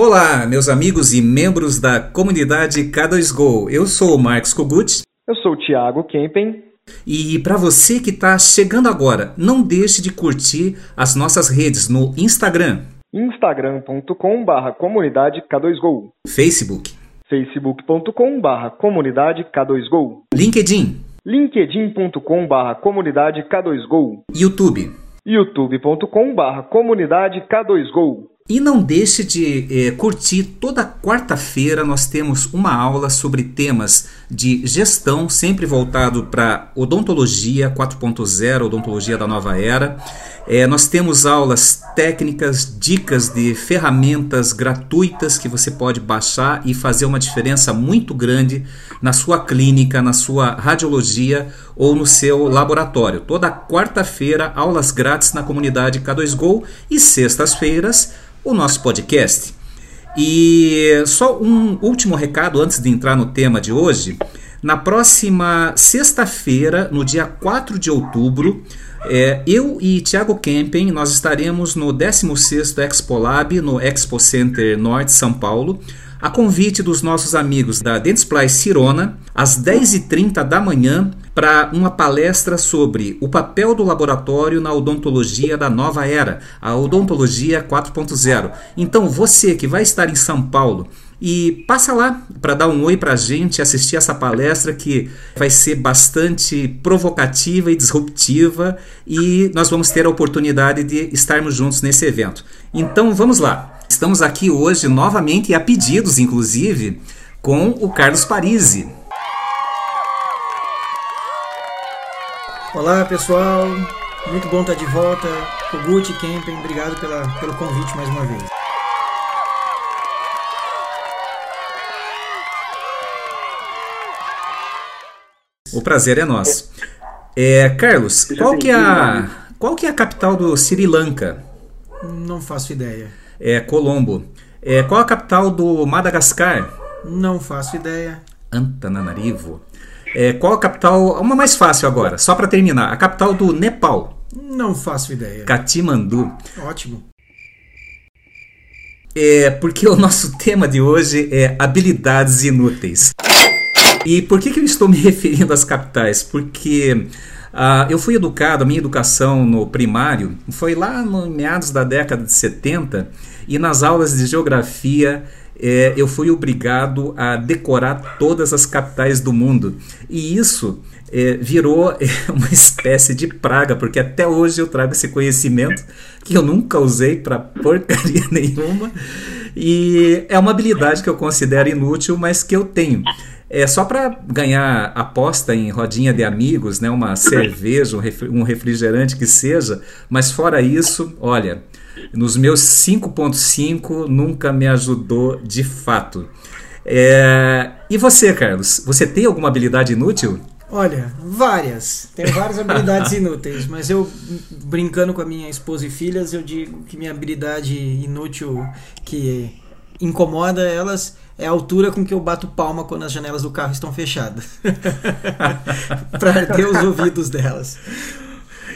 Olá, meus amigos e membros da comunidade K2Go. Eu sou o Marcos Kogut. Eu sou o Thiago Kempen. E para você que está chegando agora, não deixe de curtir as nossas redes no Instagram. instagram.com/barra comunidade K2Go. Facebook. facebook.com/barra comunidade K2Go. LinkedIn. linkedin.com/barra comunidade K2Go. YouTube. youtube.com/barra comunidade K2Go. E não deixe de eh, curtir toda quarta-feira nós temos uma aula sobre temas de gestão, sempre voltado para odontologia 4.0, odontologia da nova era. Eh, nós temos aulas técnicas, dicas de ferramentas gratuitas que você pode baixar e fazer uma diferença muito grande na sua clínica, na sua radiologia ou no seu laboratório. Toda quarta-feira, aulas grátis na comunidade K2Go e sextas-feiras o nosso podcast. E só um último recado antes de entrar no tema de hoje. Na próxima sexta-feira, no dia 4 de outubro, é, eu e Thiago Kempen, nós estaremos no 16º Expo Lab, no Expo Center Norte, São Paulo, a convite dos nossos amigos da Dentsply Cirona, às 10h30 da manhã, para uma palestra sobre o papel do laboratório na odontologia da nova era, a odontologia 4.0. Então, você que vai estar em São Paulo, e passa lá para dar um oi para a gente, assistir essa palestra que vai ser bastante provocativa e disruptiva e nós vamos ter a oportunidade de estarmos juntos nesse evento. Então vamos lá. Estamos aqui hoje novamente, e a pedidos inclusive, com o Carlos Parisi. Olá pessoal, muito bom estar de volta. Kogut Kempen, obrigado pela, pelo convite mais uma vez. O prazer é nosso. É, Carlos, qual que é a qual que é a capital do Sri Lanka? Não faço ideia. É Colombo. É, qual a capital do Madagascar? Não faço ideia. Antananarivo. É, qual a capital? Uma mais fácil agora, só para terminar. A capital do Nepal? Não faço ideia. Katmandu. Ótimo. É porque o nosso tema de hoje é habilidades inúteis. E por que, que eu estou me referindo às capitais? Porque uh, eu fui educado, a minha educação no primário foi lá no meados da década de 70 e nas aulas de geografia é, eu fui obrigado a decorar todas as capitais do mundo. E isso é, virou uma espécie de praga, porque até hoje eu trago esse conhecimento que eu nunca usei para porcaria nenhuma. E é uma habilidade que eu considero inútil, mas que eu tenho. É só para ganhar aposta em rodinha de amigos, né, uma cerveja, um refrigerante que seja, mas fora isso, olha, nos meus 5.5 nunca me ajudou de fato. É... E você, Carlos? Você tem alguma habilidade inútil? Olha, várias. Tenho várias habilidades inúteis, mas eu, brincando com a minha esposa e filhas, eu digo que minha habilidade inútil que incomoda elas é a altura com que eu bato palma quando as janelas do carro estão fechadas. para arder os ouvidos delas.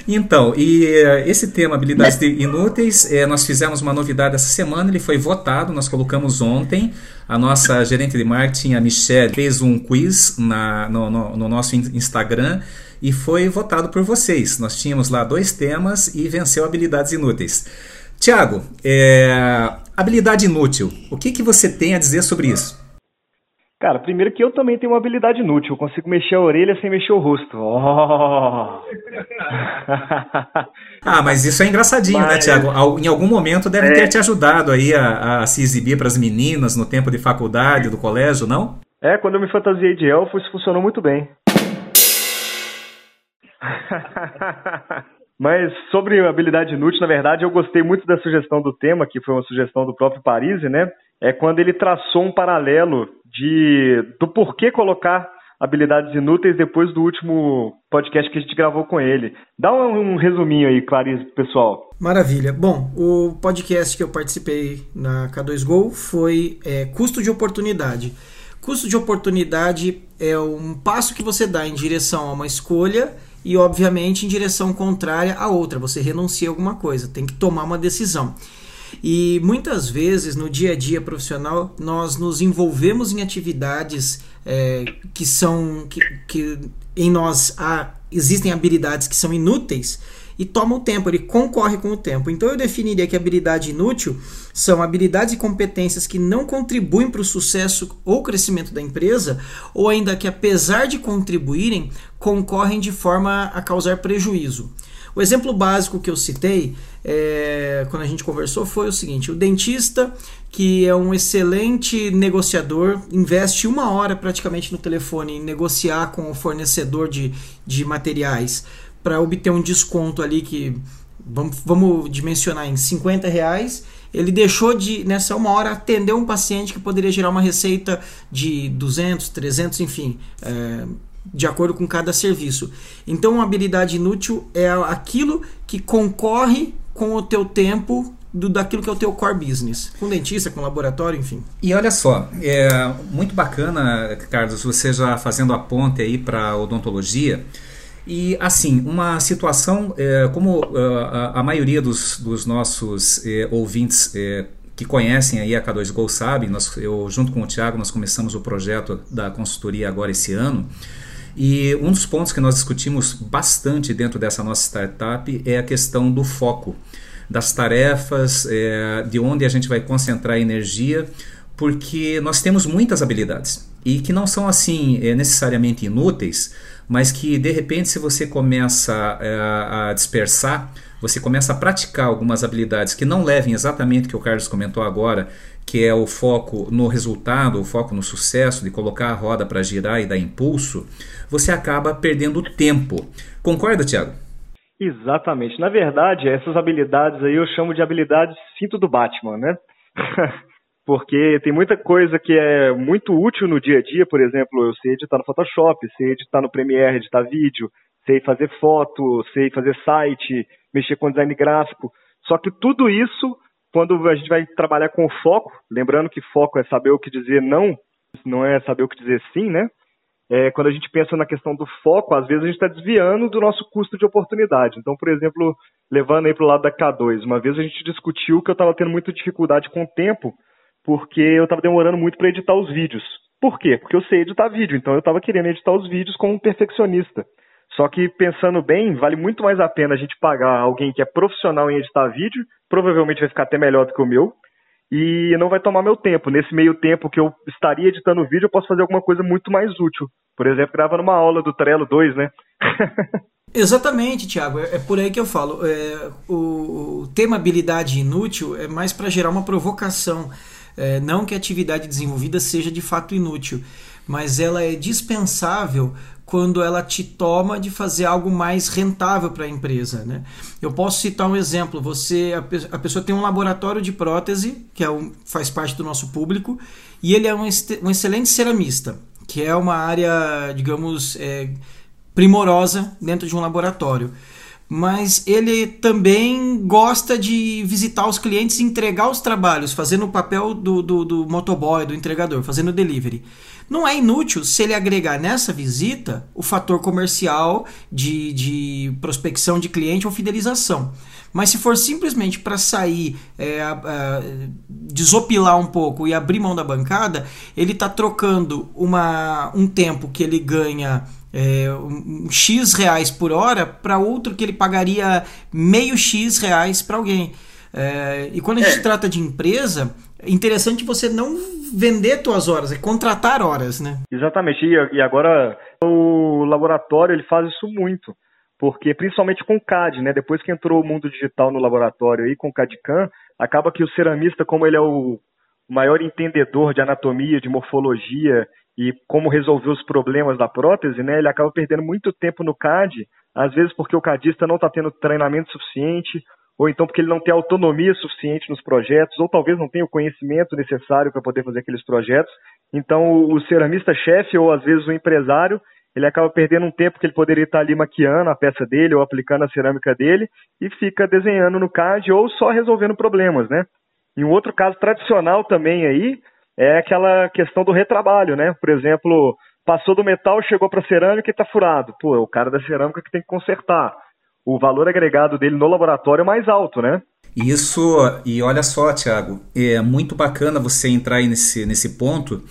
Então, e uh, esse tema, habilidades inúteis, é, nós fizemos uma novidade essa semana, ele foi votado, nós colocamos ontem. A nossa gerente de marketing, a Michelle, fez um quiz na, no, no, no nosso Instagram e foi votado por vocês. Nós tínhamos lá dois temas e venceu habilidades inúteis. Tiago, é, habilidade inútil, o que, que você tem a dizer sobre isso? Cara, primeiro que eu também tenho uma habilidade inútil. Eu consigo mexer a orelha sem mexer o rosto. Oh. ah, mas isso é engraçadinho, né, mas... né, Tiago? Em algum momento deve é... ter te ajudado aí a, a se exibir para as meninas no tempo de faculdade, do colégio, não? É, quando eu me fantasiei de elfo, isso funcionou muito bem. Mas sobre habilidade inútil, na verdade, eu gostei muito da sugestão do tema, que foi uma sugestão do próprio Parisi, né? É quando ele traçou um paralelo de do porquê colocar habilidades inúteis depois do último podcast que a gente gravou com ele. Dá um, um resuminho aí, Clarice, pessoal. Maravilha. Bom, o podcast que eu participei na K2Go foi é, custo de oportunidade. Custo de oportunidade é um passo que você dá em direção a uma escolha e, obviamente, em direção contrária à outra. Você renuncia a alguma coisa, tem que tomar uma decisão. E muitas vezes no dia a dia profissional nós nos envolvemos em atividades é, que são que, que em nós há, existem habilidades que são inúteis e toma o tempo, ele concorre com o tempo. Então eu definiria que habilidade inútil são habilidades e competências que não contribuem para o sucesso ou crescimento da empresa, ou ainda que apesar de contribuírem, concorrem de forma a causar prejuízo. O exemplo básico que eu citei é, quando a gente conversou foi o seguinte: o dentista, que é um excelente negociador, investe uma hora praticamente no telefone em negociar com o fornecedor de, de materiais para obter um desconto ali que vamos, vamos dimensionar em 50 reais. Ele deixou de, nessa uma hora, atender um paciente que poderia gerar uma receita de 200, 300, enfim, é, de acordo com cada serviço. Então, uma habilidade inútil é aquilo que concorre com o teu tempo do, daquilo que é o teu core business, com dentista, com laboratório, enfim. E olha só, é muito bacana, Carlos, você já fazendo a ponte aí para odontologia. E assim, uma situação é, como é, a, a, maioria dos, dos nossos é, ouvintes é, que conhecem aí a K2Go sabem, nós, eu junto com o Thiago nós começamos o projeto da consultoria agora esse ano. E um dos pontos que nós discutimos bastante dentro dessa nossa startup é a questão do foco, das tarefas, é, de onde a gente vai concentrar energia, porque nós temos muitas habilidades e que não são assim é, necessariamente inúteis, mas que de repente, se você começa é, a dispersar, você começa a praticar algumas habilidades que não levem exatamente o que o Carlos comentou agora, que é o foco no resultado, o foco no sucesso, de colocar a roda para girar e dar impulso, você acaba perdendo tempo. Concorda, Tiago? Exatamente. Na verdade, essas habilidades aí eu chamo de habilidades cinto do Batman, né? porque tem muita coisa que é muito útil no dia a dia, por exemplo, eu sei editar no Photoshop, sei editar no Premiere, editar vídeo, sei fazer foto, sei fazer site, mexer com design gráfico. Só que tudo isso, quando a gente vai trabalhar com foco, lembrando que foco é saber o que dizer não, não é saber o que dizer sim, né? É, quando a gente pensa na questão do foco, às vezes a gente está desviando do nosso custo de oportunidade. Então, por exemplo, levando aí para o lado da K2, uma vez a gente discutiu que eu estava tendo muita dificuldade com o tempo porque eu estava demorando muito para editar os vídeos. Por quê? Porque eu sei editar vídeo, então eu estava querendo editar os vídeos como um perfeccionista. Só que pensando bem, vale muito mais a pena a gente pagar alguém que é profissional em editar vídeo, provavelmente vai ficar até melhor do que o meu, e não vai tomar meu tempo. Nesse meio tempo que eu estaria editando vídeo, eu posso fazer alguma coisa muito mais útil. Por exemplo, gravando uma aula do Trello 2, né? Exatamente, Thiago. É, é por aí que eu falo. É, o, o tema habilidade inútil é mais para gerar uma provocação. É, não que a atividade desenvolvida seja de fato inútil, mas ela é dispensável quando ela te toma de fazer algo mais rentável para a empresa. Né? Eu posso citar um exemplo: você, a, a, pessoa tem um laboratório de prótese, que é um, faz parte do nosso público, e ele é um, um excelente ceramista, que é uma área, digamos, é, primorosa dentro de um laboratório mas ele também gosta de visitar os clientes e entregar os trabalhos, fazendo o papel do, do, do motoboy, do entregador, fazendo o delivery. Não é inútil se ele agregar nessa visita o fator comercial de, de prospecção de cliente ou fidelização. Mas se for simplesmente para sair, é, desopilar um pouco e abrir mão da bancada, ele está trocando uma, um tempo que ele ganha é, um X reais por hora para outro que ele pagaria meio X reais para alguém. É, e quando a gente é. trata de empresa, é interessante você não vender suas horas, é contratar horas, né? Exatamente. E, agora o laboratório ele faz isso muito, porque principalmente com o CAD, né? Depois que entrou o mundo digital no laboratório aí com o CAD-CAM, acaba que o ceramista, como ele é o maior entendedor de anatomia, de morfologia e como resolver os problemas da prótese, né, ele acaba perdendo muito tempo no CAD, às vezes porque o CADista não está tendo treinamento suficiente, ou então porque ele não tem autonomia suficiente nos projetos, ou talvez não tenha o conhecimento necessário para poder fazer aqueles projetos. Então, o ceramista-chefe, ou às vezes o empresário, ele acaba perdendo um tempo que ele poderia estar ali maquiando a peça dele ou aplicando a cerâmica dele e fica desenhando no CAD ou só resolvendo problemas, né? E um outro caso tradicional também aí é aquela questão do retrabalho, né? Por exemplo, passou do metal, chegou para cerâmica e está furado. Pô, é o cara da cerâmica que tem que consertar. O valor agregado dele no laboratório é mais alto, né? Isso, e olha só, Tiago, é muito bacana você entrar aí nesse, nesse ponto,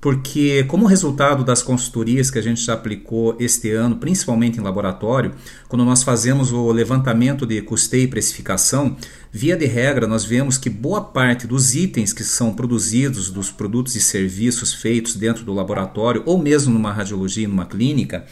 porque como resultado das consultorias que a gente já aplicou este ano, principalmente em laboratório, quando nós fazemos o levantamento de custeio e precificação, via de regra nós vemos que boa parte dos itens que são produzidos, dos produtos e serviços feitos dentro do laboratório ou mesmo numa radiologia, numa clínica,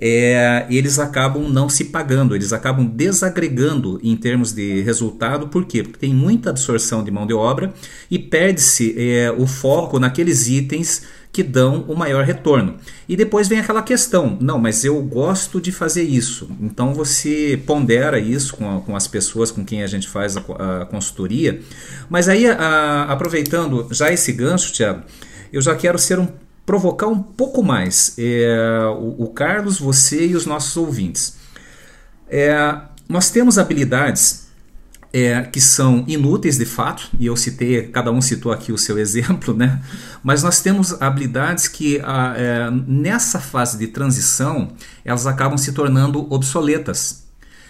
é, eles acabam não se pagando, eles acabam desagregando em termos de resultado, por quê? Porque tem muita absorção de mão de obra e perde-se é, o foco naqueles itens que dão o maior retorno. E depois vem aquela questão: não, mas eu gosto de fazer isso. Então você pondera isso com, com as pessoas com quem a gente faz a, a consultoria. Mas aí, a, aproveitando já esse gancho, Tiago, eu já quero ser um provocar um pouco mais é, o, o, Carlos, você e os nossos ouvintes. É, nós temos habilidades é, que são inúteis de fato, e eu citei, cada um citou aqui o seu exemplo, né? mas nós temos habilidades que a, é, nessa fase de transição elas acabam se tornando obsoletas.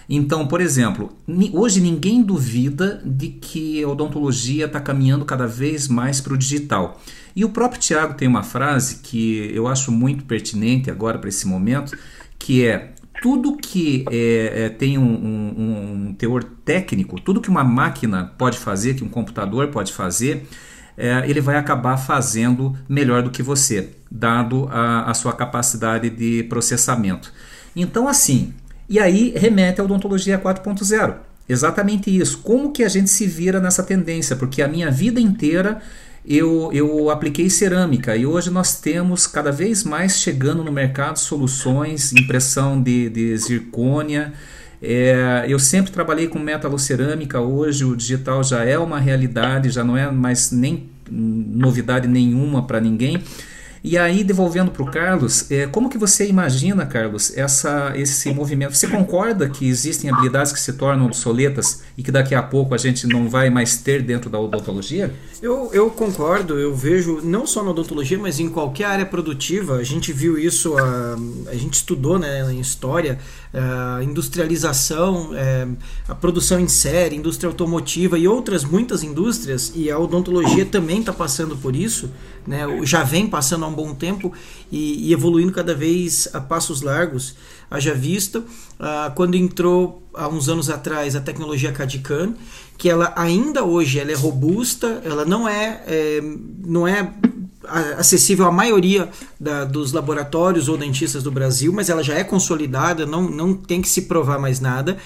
Então, por exemplo, hoje ninguém duvida de que a odontologia está caminhando cada vez mais para o digital. E o próprio Tiago tem uma frase que eu acho muito pertinente agora para esse momento, que é tudo que é, é, tem um, um, um, teor técnico, tudo que uma máquina pode fazer, que um computador pode fazer, é, ele vai acabar fazendo melhor do que você, dado a, a sua capacidade de processamento. Então, assim, e aí remete à odontologia 4.0. Exatamente isso. Como que a gente se vira nessa tendência? Porque a minha vida inteira eu, eu apliquei cerâmica e hoje nós temos cada vez mais chegando no mercado soluções, impressão de, de zircônia. É, eu sempre trabalhei com metalocerâmica, hoje o digital já é uma realidade, já não é mais nem novidade nenhuma para ninguém. E aí, devolvendo para o Carlos, é, como que você imagina, Carlos, essa, esse movimento? Você concorda que existem habilidades que se tornam obsoletas e que daqui a pouco a gente não vai mais ter dentro da odontologia? Eu, eu concordo, eu vejo, não só na odontologia, mas em qualquer área produtiva, a gente viu isso, a, a gente estudou né, em história, a industrialização, é, a produção em série, indústria automotiva e outras muitas indústrias, e a odontologia também está passando por isso, né, já vem passando há um bom tempo e, e evoluindo cada vez a passos largos. Haja visto, ah, quando entrou há uns anos atrás a tecnologia CAD-CAM, que ela ainda hoje ela é robusta, ela não é, é não é acessível à maioria da, dos laboratórios ou dentistas do Brasil, mas ela já é consolidada, não, não tem que se provar mais nada.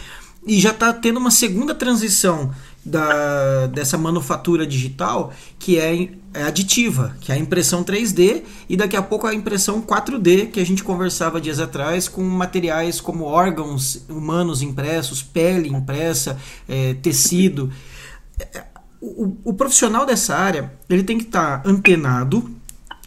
E já está tendo uma segunda transição da, dessa manufatura digital que é, é, aditiva, que é a impressão 3D e daqui a pouco a impressão 4D que a gente conversava dias atrás com materiais como órgãos humanos impressos, pele impressa, é, tecido o, o, profissional dessa área ele tem que estar tá antenado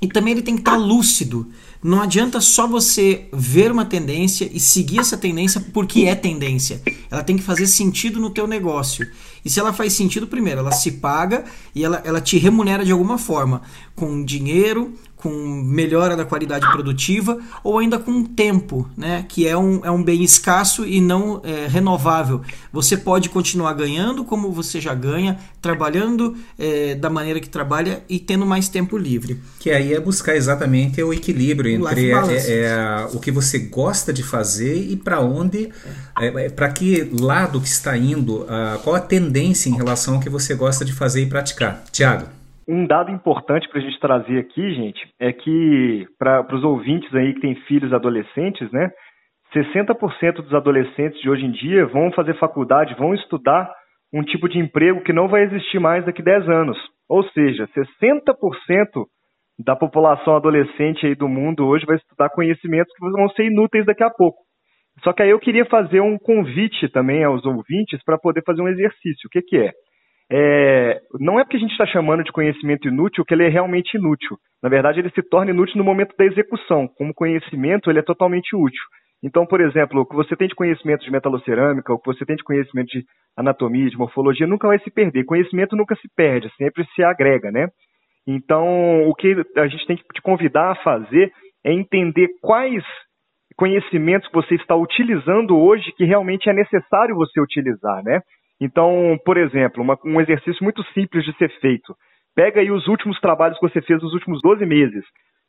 e também ele tem que estar tá lúcido. Não adianta só você ver uma tendência e seguir essa tendência porque é tendência. Ela tem que fazer sentido no teu negócio. E se ela faz sentido, primeiro, ela se paga e ela, ela te remunera de alguma forma, com dinheiro, com melhora da qualidade produtiva ou ainda com tempo, né? que é um, é um bem escasso e não é, renovável. Você pode continuar ganhando como você já ganha, trabalhando é, da maneira que trabalha e tendo mais tempo livre. Que aí é buscar exatamente o equilíbrio entre é, é, o que você gosta de fazer e para onde, é, é, para que lado que está indo, qual a tendência em relação ao que você gosta de fazer e praticar. Tiago. Um dado importante para a gente trazer aqui, gente, é que para os ouvintes aí que têm filhos adolescentes, né? 60% dos adolescentes de hoje em dia vão fazer faculdade, vão estudar um tipo de emprego que não vai existir mais daqui a 10 anos. Ou seja, 60% da população adolescente aí do mundo hoje vai estudar conhecimentos que vão ser inúteis daqui a pouco. Só que aí eu queria fazer um convite também aos ouvintes para poder fazer um exercício. O que, que é? É, não é porque a gente está chamando de conhecimento inútil que ele é realmente inútil. Na verdade, ele se torna inútil no momento da execução. Como conhecimento, ele é totalmente útil. Então, por exemplo, o que você tem de conhecimento de metalocerâmica, o que você tem de conhecimento de anatomia, de morfologia, nunca vai se perder. Conhecimento nunca se perde, sempre se agrega, né? Então, o que a gente tem que te convidar a fazer é entender quais conhecimentos você está utilizando hoje que realmente é necessário você utilizar, né? Então, por exemplo, uma, um exercício muito simples de ser feito. Pega aí os últimos trabalhos que você fez nos últimos 12 meses.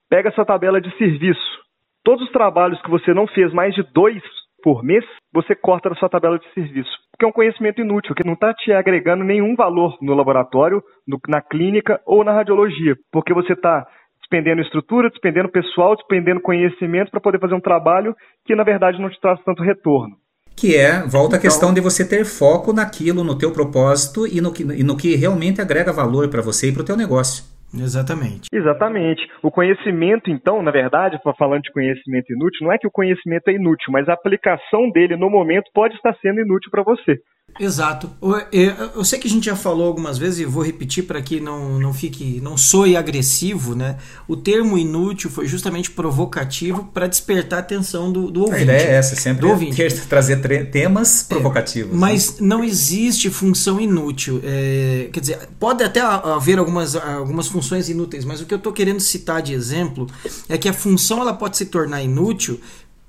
Pega essa tabela de serviço. Todos os trabalhos que você não fez mais de dois por mês, você corta da sua tabela de serviço. Porque é um conhecimento inútil, que não está te agregando nenhum valor no laboratório, no, na clínica ou na radiologia. Porque você está despendendo estrutura, despendendo pessoal, despendendo conhecimento para poder fazer um trabalho que na verdade não te traz tanto retorno. Que é, volta então, a questão de você ter foco naquilo, no teu propósito e no que, e no que realmente agrega valor para você e para o teu negócio. Exatamente. Exatamente. O conhecimento, então, na verdade, falando de conhecimento inútil, não é que o conhecimento é inútil, mas a aplicação dele no momento pode estar sendo inútil para você. Exato. Eu sei que a gente já falou algumas vezes e vou repetir para que não, não fique, não soe agressivo, né? O termo inútil foi justamente provocativo para despertar a atenção do, do ouvinte. A ideia é essa, sempre do ouvinte. Ter, trazer temas provocativos. É, mas né? não existe função inútil. É, quer dizer, pode até haver algumas, algumas funções inúteis, mas o que eu estou querendo citar de exemplo é que a função ela pode se tornar inútil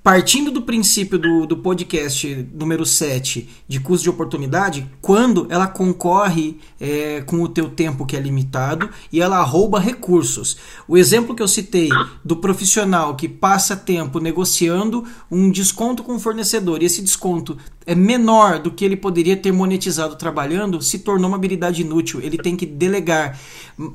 partindo do princípio do, do podcast número 7 de custo de oportunidade, quando ela concorre é, com o teu tempo que é limitado e ela rouba recursos. O exemplo que eu citei do profissional que passa tempo negociando um desconto com o fornecedor e esse desconto menor do que ele poderia ter monetizado trabalhando, se tornou uma habilidade inútil. Ele tem que delegar.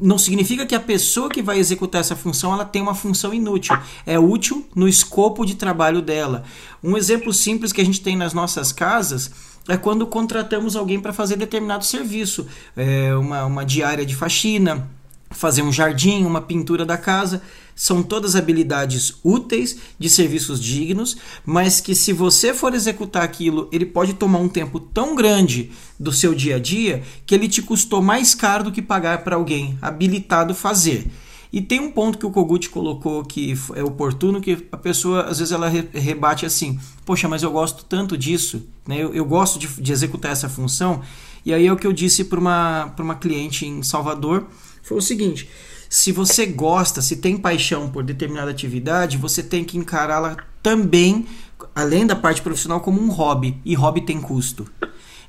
Não significa que a pessoa que vai executar essa função ela tem uma função inútil. É útil no escopo de trabalho dela. Um exemplo simples que a gente tem nas nossas casas é quando contratamos alguém para fazer determinado serviço, é uma, uma diária de faxina, fazer um jardim, uma pintura da casa são todas habilidades úteis de serviços dignos, mas que se você for executar aquilo, ele pode tomar um tempo tão grande do seu dia a dia que ele te custou mais caro do que pagar para alguém habilitado fazer. E tem um ponto que o Kogut colocou que é oportuno, que a pessoa às vezes ela rebate assim: Poxa, mas eu gosto tanto disso, né? eu, eu gosto de, de executar essa função. E aí é o que eu disse para uma, uma cliente em Salvador: foi o seguinte se você gosta, se tem paixão por determinada atividade, você tem que encará-la também, além da parte profissional, como um hobby. E hobby tem custo.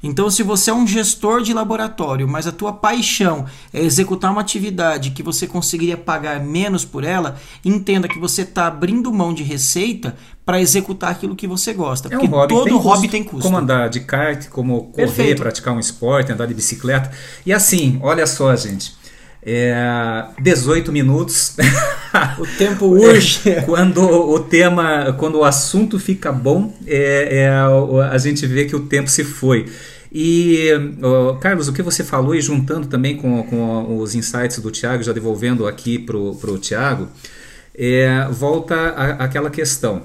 Então, se você é um gestor de laboratório, mas a tua paixão é executar uma atividade que você conseguiria pagar menos por ela, entenda que você está abrindo mão de receita para executar aquilo que você gosta. É um porque hobby, todo tem hobby tem custo. Como andar de kart, como correr, Perfeito. praticar um esporte, andar de bicicleta. E assim, olha só, gente. É, 18 minutos. O tempo urge. quando o tema, quando o assunto fica bom, é, é, a gente vê que o tempo se foi. E, Carlos, o que você falou, e juntando também com, com os insights do Tiago, já devolvendo aqui para o Tiago, é, volta àquela questão.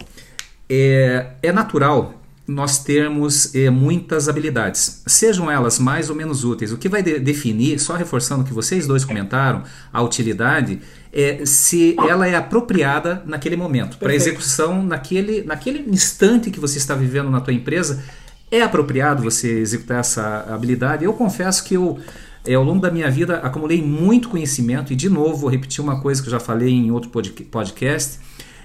É, é natural nós termos eh, muitas habilidades, sejam elas mais ou menos úteis. O que vai de definir, só reforçando o que vocês dois comentaram, a utilidade, é se ela é apropriada naquele momento, para execução naquele, naquele instante que você está vivendo na tua empresa. É apropriado você executar essa habilidade? Eu confesso que eu, é, ao longo da minha vida, acumulei muito conhecimento, e de novo, vou repetir uma coisa que eu já falei em outro podcast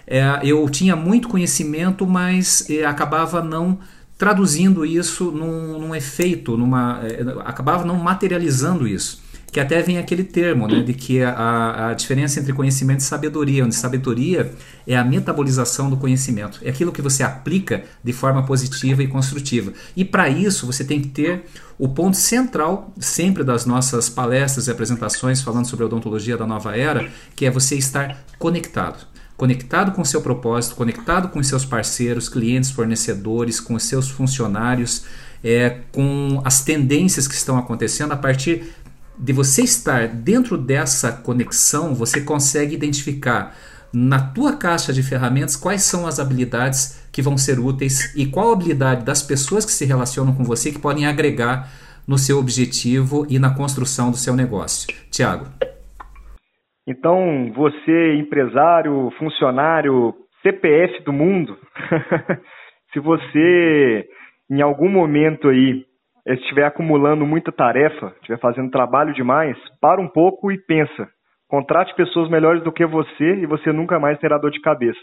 é, eu tinha muito conhecimento, mas é, acabava não traduzindo isso num, num efeito, numa, é, acabava não materializando isso. Que até vem aquele termo, né, de que a, a diferença entre conhecimento e sabedoria, onde sabedoria é a metabolização do conhecimento, é aquilo que você aplica de forma positiva e construtiva. E para isso você tem que ter o ponto central sempre das nossas palestras e apresentações falando sobre a odontologia da nova era, que é você estar conectado conectado com seu propósito, conectado com seus parceiros, clientes, fornecedores, com seus funcionários, é, com as tendências que estão acontecendo. A partir de você estar dentro dessa conexão, você consegue identificar na tua caixa de ferramentas quais são as habilidades que vão ser úteis e qual habilidade das pessoas que se relacionam com você que podem agregar no seu objetivo e na construção do seu negócio. Tiago. Então, você, empresário, funcionário, CPF do mundo, se você em algum momento aí estiver acumulando muita tarefa, estiver fazendo trabalho demais, para um pouco e pensa. Contrate pessoas melhores do que você e você nunca mais terá dor de cabeça.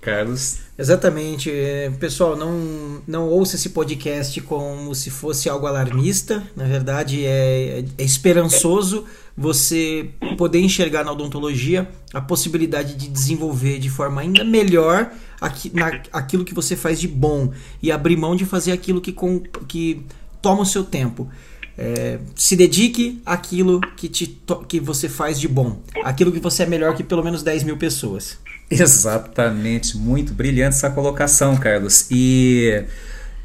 Carlos. Exatamente. É, pessoal, não, não ouça esse podcast como se fosse algo alarmista. Na verdade, é, é esperançoso você poder enxergar na odontologia a possibilidade de desenvolver de forma ainda melhor aqui, na, aquilo que você faz de bom e abrir mão de fazer aquilo que, com, que toma o seu tempo. É, se dedique àquilo que, te, que você faz de bom, aquilo que você é melhor que pelo menos 10 mil pessoas. Exatamente, muito brilhante essa colocação, Carlos. E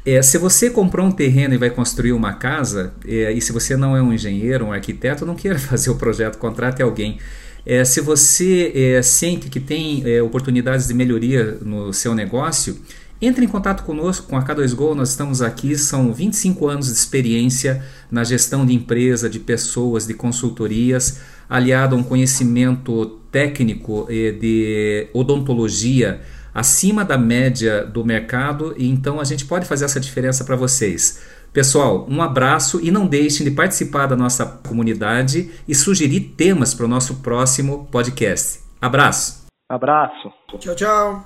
é, se você comprou um terreno e vai construir uma casa, é, e se você não é um engenheiro, um arquiteto, não queira fazer o projeto, contrate alguém. É, se você é, sente que tem é, oportunidades de melhoria no seu negócio, entre em contato conosco com a K2Go, nós estamos aqui, são 25 anos de experiência na gestão de empresa, de pessoas, de consultorias, aliado a um conhecimento técnico eh, de odontologia acima da média do mercado, e então a gente pode fazer essa diferença para vocês. Pessoal, um abraço e não deixem de participar da nossa comunidade e sugerir temas para o nosso próximo podcast. Abraço. Abraço. Tchau, tchau.